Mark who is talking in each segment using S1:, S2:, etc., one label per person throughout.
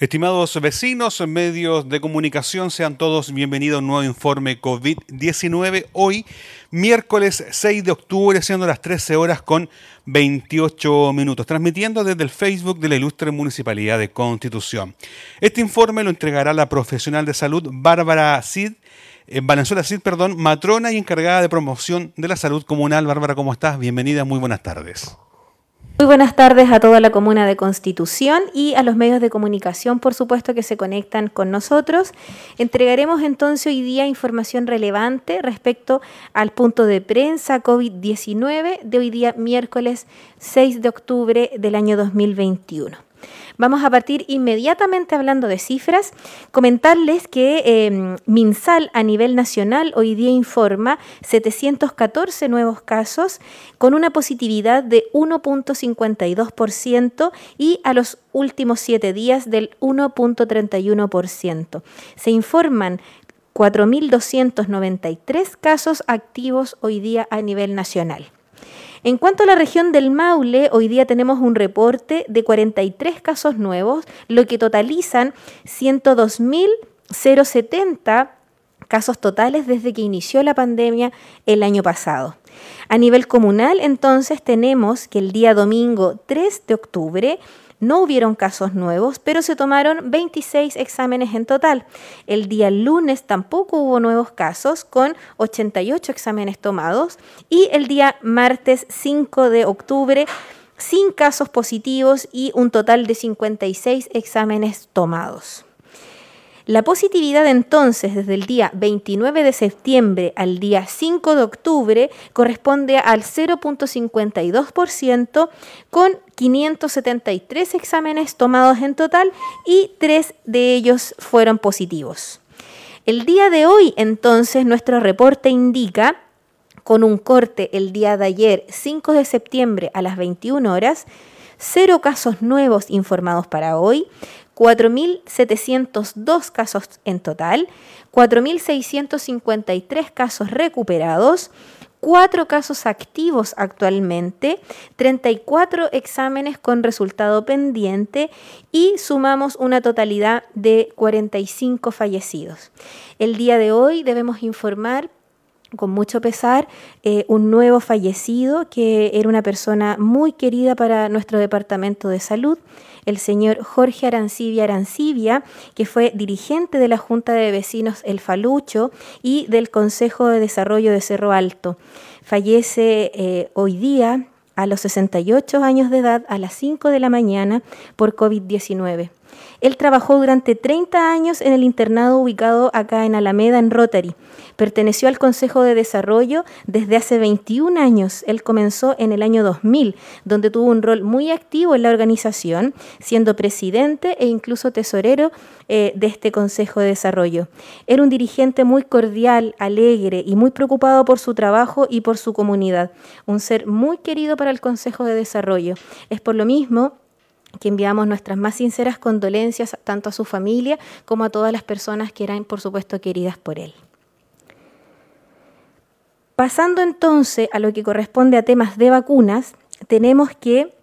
S1: Estimados vecinos, medios de comunicación, sean todos bienvenidos a un nuevo informe COVID-19. Hoy, miércoles 6 de octubre, siendo las 13 horas con 28 minutos, transmitiendo desde el Facebook de la Ilustre Municipalidad de Constitución. Este informe lo entregará la profesional de salud Bárbara Cid, en Valenzuela Cid, perdón, matrona y encargada de promoción de la salud comunal. Bárbara, ¿cómo estás? Bienvenida, muy buenas tardes.
S2: Muy buenas tardes a toda la comuna de Constitución y a los medios de comunicación, por supuesto, que se conectan con nosotros. Entregaremos entonces hoy día información relevante respecto al punto de prensa COVID-19 de hoy día miércoles 6 de octubre del año 2021. Vamos a partir inmediatamente hablando de cifras, comentarles que em, MinSal a nivel nacional hoy día informa 714 nuevos casos con una positividad de 1.52% y a los últimos siete días del 1.31%. Se informan 4.293 casos activos hoy día a nivel nacional. En cuanto a la región del Maule, hoy día tenemos un reporte de 43 casos nuevos, lo que totalizan 102.070 casos totales desde que inició la pandemia el año pasado. A nivel comunal, entonces, tenemos que el día domingo 3 de octubre no hubieron casos nuevos, pero se tomaron 26 exámenes en total. El día lunes tampoco hubo nuevos casos, con 88 exámenes tomados. Y el día martes 5 de octubre, sin casos positivos y un total de 56 exámenes tomados. La positividad entonces desde el día 29 de septiembre al día 5 de octubre corresponde al 0.52% con 573 exámenes tomados en total y tres de ellos fueron positivos. El día de hoy entonces nuestro reporte indica con un corte el día de ayer 5 de septiembre a las 21 horas, cero casos nuevos informados para hoy, 4.702 casos en total, 4.653 casos recuperados, 4 casos activos actualmente, 34 exámenes con resultado pendiente y sumamos una totalidad de 45 fallecidos. El día de hoy debemos informar con mucho pesar, eh, un nuevo fallecido que era una persona muy querida para nuestro departamento de salud, el señor Jorge Arancibia Arancibia, que fue dirigente de la Junta de Vecinos El Falucho y del Consejo de Desarrollo de Cerro Alto. Fallece eh, hoy día a los 68 años de edad a las 5 de la mañana por COVID-19. Él trabajó durante 30 años en el internado ubicado acá en Alameda, en Rotary. Perteneció al Consejo de Desarrollo desde hace 21 años. Él comenzó en el año 2000, donde tuvo un rol muy activo en la organización, siendo presidente e incluso tesorero eh, de este Consejo de Desarrollo. Era un dirigente muy cordial, alegre y muy preocupado por su trabajo y por su comunidad. Un ser muy querido para el Consejo de Desarrollo. Es por lo mismo que enviamos nuestras más sinceras condolencias tanto a su familia como a todas las personas que eran, por supuesto, queridas por él. Pasando entonces a lo que corresponde a temas de vacunas, tenemos que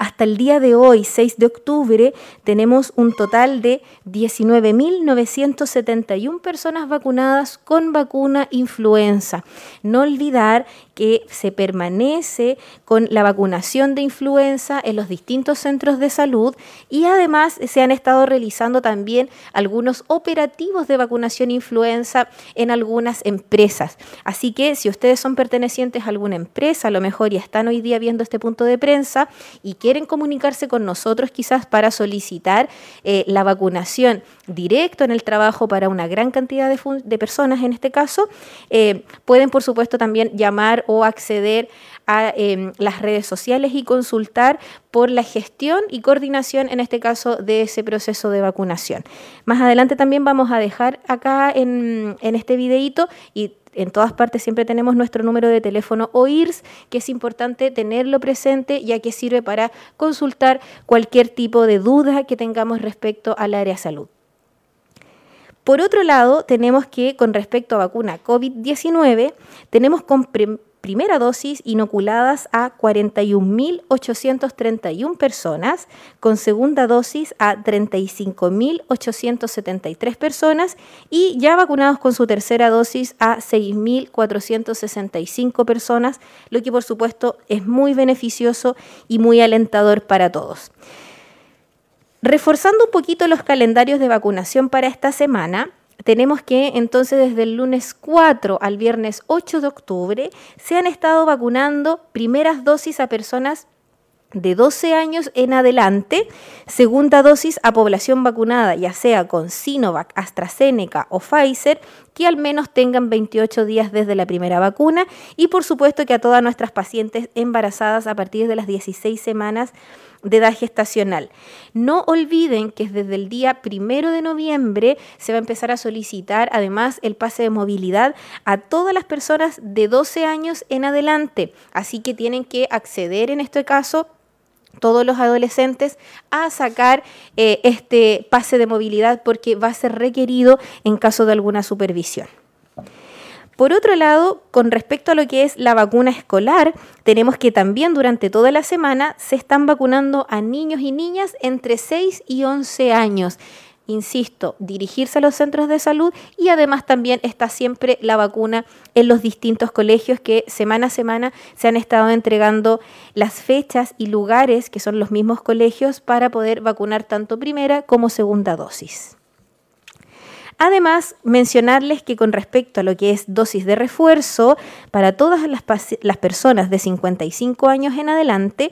S2: hasta el día de hoy, 6 de octubre, tenemos un total de 19.971 personas vacunadas con vacuna influenza. No olvidar que se permanece con la vacunación de influenza en los distintos centros de salud y además se han estado realizando también algunos operativos de vacunación influenza en algunas empresas. Así que si ustedes son pertenecientes a alguna empresa, a lo mejor ya están hoy día viendo este punto de prensa y quieren comunicarse con nosotros quizás para solicitar eh, la vacunación directo en el trabajo para una gran cantidad de, personas en este caso, eh, pueden por supuesto también llamar o acceder a em, las redes sociales y consultar por la gestión y coordinación, en este caso, de ese proceso de vacunación. Más adelante también vamos a dejar acá en, en este videito y en todas partes siempre tenemos nuestro número de teléfono OIRS, que es importante tenerlo presente ya que sirve para consultar cualquier tipo de duda que tengamos respecto al área salud. Por otro lado, tenemos que con respecto a vacuna COVID-19, tenemos primera dosis inoculadas a 41.831 personas, con segunda dosis a 35.873 personas y ya vacunados con su tercera dosis a 6.465 personas, lo que por supuesto es muy beneficioso y muy alentador para todos. Reforzando un poquito los calendarios de vacunación para esta semana, tenemos que entonces desde el lunes 4 al viernes 8 de octubre se han estado vacunando primeras dosis a personas de 12 años en adelante, segunda dosis a población vacunada, ya sea con Sinovac, AstraZeneca o Pfizer, que al menos tengan 28 días desde la primera vacuna y por supuesto que a todas nuestras pacientes embarazadas a partir de las 16 semanas de edad gestacional. No olviden que desde el día primero de noviembre se va a empezar a solicitar además el pase de movilidad a todas las personas de 12 años en adelante. Así que tienen que acceder en este caso todos los adolescentes a sacar eh, este pase de movilidad porque va a ser requerido en caso de alguna supervisión. Por otro lado, con respecto a lo que es la vacuna escolar, tenemos que también durante toda la semana se están vacunando a niños y niñas entre 6 y 11 años insisto, dirigirse a los centros de salud y además también está siempre la vacuna en los distintos colegios que semana a semana se han estado entregando las fechas y lugares que son los mismos colegios para poder vacunar tanto primera como segunda dosis. Además, mencionarles que con respecto a lo que es dosis de refuerzo, para todas las, personas de 55 años en adelante,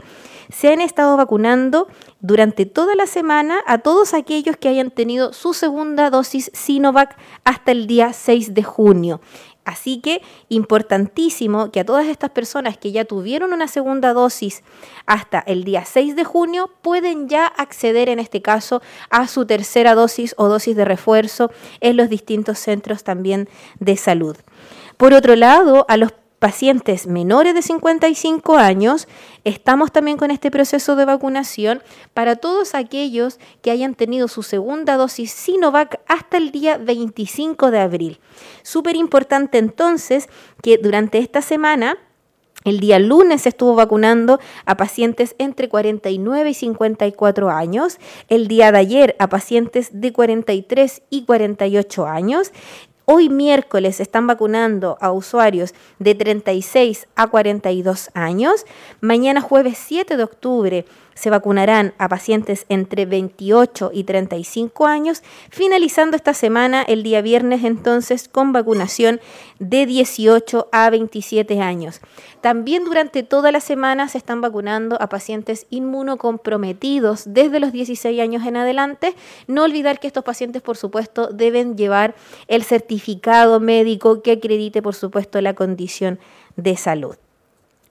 S2: se han estado vacunando durante toda la semana a todos aquellos que hayan tenido su segunda dosis Sinovac hasta el día 6 de junio. Así que importantísimo que a todas estas personas que ya tuvieron una segunda dosis hasta el día 6 de junio pueden ya acceder en este caso a su tercera dosis o dosis de refuerzo en los distintos centros también de salud. Por otro lado, a los pacientes menores de 55 años, estamos también con este proceso de vacunación para todos aquellos que hayan tenido su segunda dosis Sinovac hasta el día 25 de abril. Súper importante entonces que durante esta semana el día lunes estuvo vacunando a pacientes entre 49 y 54 años. El día de ayer a pacientes de 43 y 48 años. Hoy miércoles están vacunando a usuarios de 36 a 42 años. Mañana jueves 7 de octubre se vacunarán a pacientes entre 28 y 35 años, finalizando esta semana el día viernes entonces con vacunación de 18 a 27 años. También durante toda la semana se están vacunando a pacientes inmunocomprometidos desde los 16 años en adelante. No olvidar que estos pacientes, por supuesto, deben llevar el certificado médico que acredite, por supuesto, la condición de salud.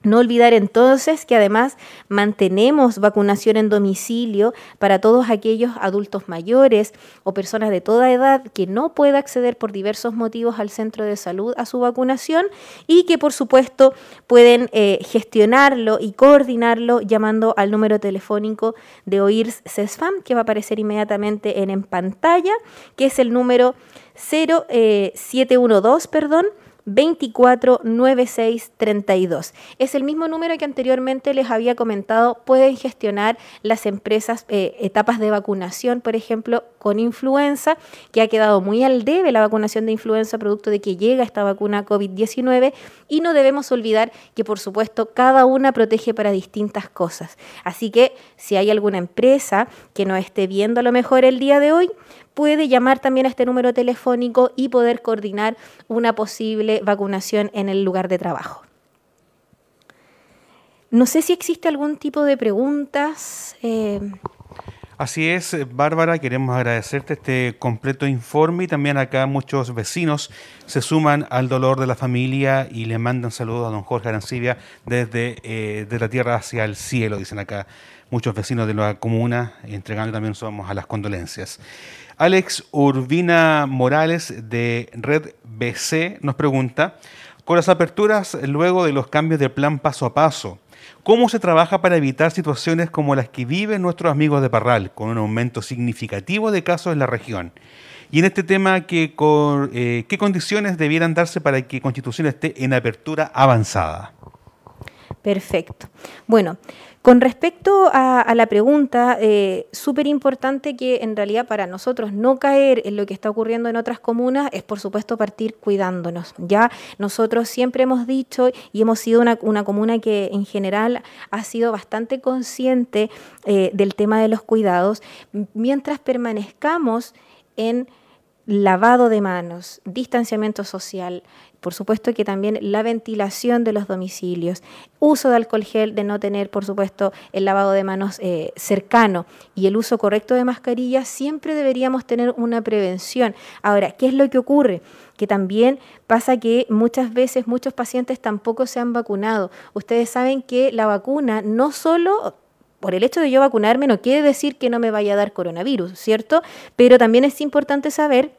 S2: No olvidar entonces que además mantenemos vacunación en domicilio para todos aquellos adultos mayores o personas de toda edad que no pueda acceder por diversos motivos al centro de salud a su vacunación y que por supuesto pueden eh, gestionarlo y coordinarlo llamando al número telefónico de OIRS CESFAM que va a aparecer inmediatamente en, pantalla, que es el número 0712, eh, perdón, 249632. Es el mismo número que anteriormente les había comentado. Pueden gestionar las empresas eh, etapas de vacunación, por ejemplo, con influenza, que ha quedado muy al debe la vacunación de influenza, producto de que llega esta vacuna COVID-19. Y no debemos olvidar que, por supuesto, cada una protege para distintas cosas. Así que si hay alguna empresa que no esté viendo a lo mejor el día de hoy, puede llamar también a este número telefónico y poder coordinar una posible vacunación en el lugar de trabajo. No sé si existe algún tipo de preguntas.
S1: Eh. Así es, Bárbara, queremos agradecerte este completo informe y también acá muchos vecinos se suman al dolor de la familia y le mandan saludos a don Jorge Arancibia desde eh, la tierra hacia el cielo, dicen acá muchos vecinos de la comuna, entregando también somos a las condolencias. Alex Urbina Morales de Red BC nos pregunta, con las aperturas luego de los cambios de plan paso a paso, ¿cómo se trabaja para evitar situaciones como las que viven nuestros amigos de Parral, con un aumento significativo de casos en la región? Y en este tema, ¿qué, eh, ¿qué condiciones debieran darse para que Constitución esté en apertura avanzada?
S2: Perfecto. Bueno, con respecto a, la pregunta, eh, súper importante que en realidad para nosotros no caer en lo que está ocurriendo en otras comunas es por supuesto partir cuidándonos. Ya nosotros siempre hemos dicho y hemos sido una, comuna que en general ha sido bastante consciente eh, del tema de los cuidados, mientras permanezcamos en lavado de manos, distanciamiento social, por supuesto que también la ventilación de los domicilios, uso de alcohol gel, de no tener, por supuesto, el lavado de manos eh, cercano y el uso correcto de mascarillas, siempre deberíamos tener una prevención. Ahora, ¿qué es lo que ocurre? Que también pasa que muchas veces muchos pacientes tampoco se han vacunado. Ustedes saben que la vacuna no solo por el hecho de yo vacunarme no quiere decir que no me vaya a dar coronavirus, ¿cierto? Pero también es importante saber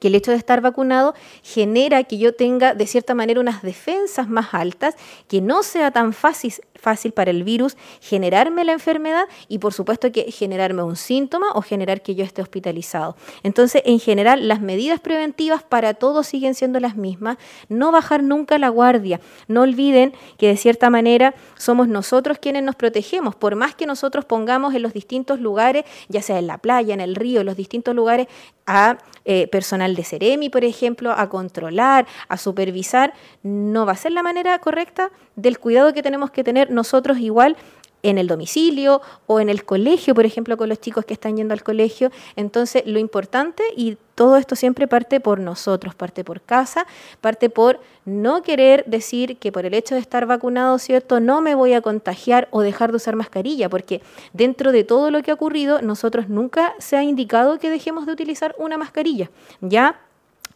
S2: que el hecho de estar vacunado genera que yo tenga de cierta manera unas defensas más altas, que no sea tan fácil, fácil para el virus generarme la enfermedad y por supuesto que generarme un síntoma o generar que yo esté hospitalizado. Entonces, en general, las medidas preventivas para todos siguen siendo las mismas, no bajar nunca la guardia, no olviden que de cierta manera somos nosotros quienes nos protegemos, por más que nosotros pongamos en los distintos lugares, ya sea en la playa, en el río, en los distintos lugares, a eh, personal de Ceremi, por ejemplo, a controlar, a supervisar, no va a ser la manera correcta del cuidado que tenemos que tener nosotros igual en el domicilio o en el colegio, por ejemplo, con los chicos que están yendo al colegio. Entonces, lo importante, y todo esto siempre parte por nosotros, parte por casa, parte por no querer decir que por el hecho de estar vacunado, ¿cierto?, no me voy a contagiar o dejar de usar mascarilla, porque dentro de todo lo que ha ocurrido, nosotros nunca se ha indicado que dejemos de utilizar una mascarilla. Ya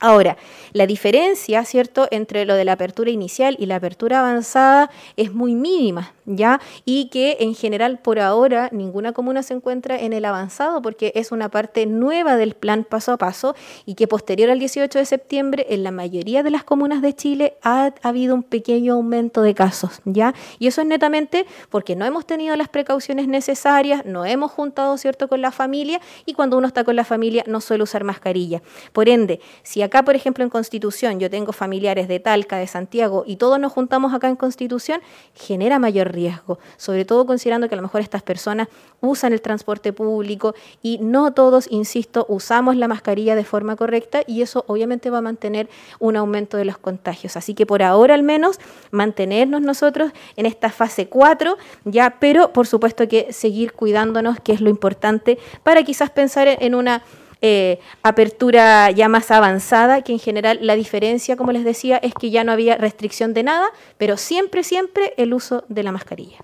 S2: Ahora, la diferencia, ¿cierto?, entre lo de la apertura inicial y la apertura avanzada es muy mínima, ¿ya? Y que en general por ahora ninguna comuna se encuentra en el avanzado porque es una parte nueva del plan paso a paso y que posterior al 18 de septiembre en la mayoría de las comunas de Chile ha, habido un pequeño aumento de casos, ¿ya? Y eso es netamente porque no hemos tenido las precauciones necesarias, no hemos juntado, ¿cierto?, con la familia y cuando uno está con la familia no suele usar mascarilla. Por ende, si acá, por ejemplo, en Constitución yo tengo familiares de Talca, de Santiago y todos nos juntamos acá en Constitución, genera mayor riesgo, sobre todo considerando que a lo mejor estas personas usan el transporte público y no todos, insisto, usamos la mascarilla de forma correcta y eso obviamente va a mantener un aumento de los contagios. Así que por ahora al menos mantenernos nosotros en esta fase 4, ya, pero por supuesto que seguir cuidándonos, que es lo importante, para quizás pensar en una eh, apertura ya más avanzada, que en general la diferencia, como les decía, es que ya no había restricción de nada, pero siempre, siempre el uso de la mascarilla.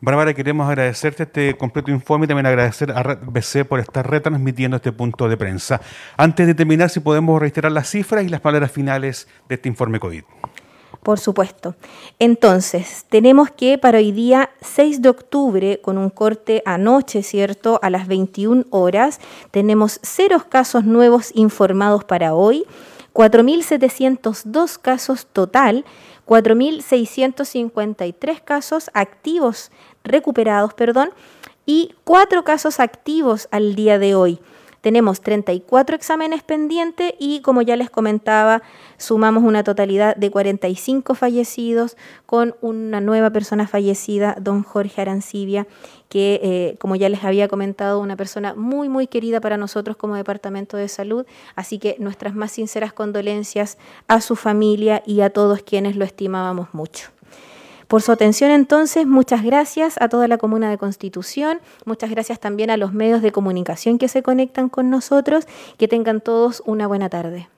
S1: Bárbara, queremos agradecerte este completo informe y también agradecer a BC por estar retransmitiendo este punto de prensa. Antes de terminar, si podemos reiterar las cifras y las palabras finales de este informe COVID.
S2: Por supuesto. Entonces, tenemos que para hoy día 6 de octubre, con un corte anoche, ¿cierto? A las 21 horas, tenemos cero casos nuevos informados para hoy, 4.702 casos total, 4.653 casos activos, recuperados, perdón, y 4 casos activos al día de hoy. Tenemos 34 exámenes pendientes y, como ya les comentaba, sumamos una totalidad de 45 fallecidos con una nueva persona fallecida, don Jorge Arancibia, que, eh, como ya les había comentado, una persona muy, muy querida para nosotros como Departamento de Salud. Así que nuestras más sinceras condolencias a su familia y a todos quienes lo estimábamos mucho. Por su atención entonces, muchas gracias a toda la Comuna de Constitución, muchas gracias también a los medios de comunicación que se conectan con nosotros, que tengan todos una buena tarde.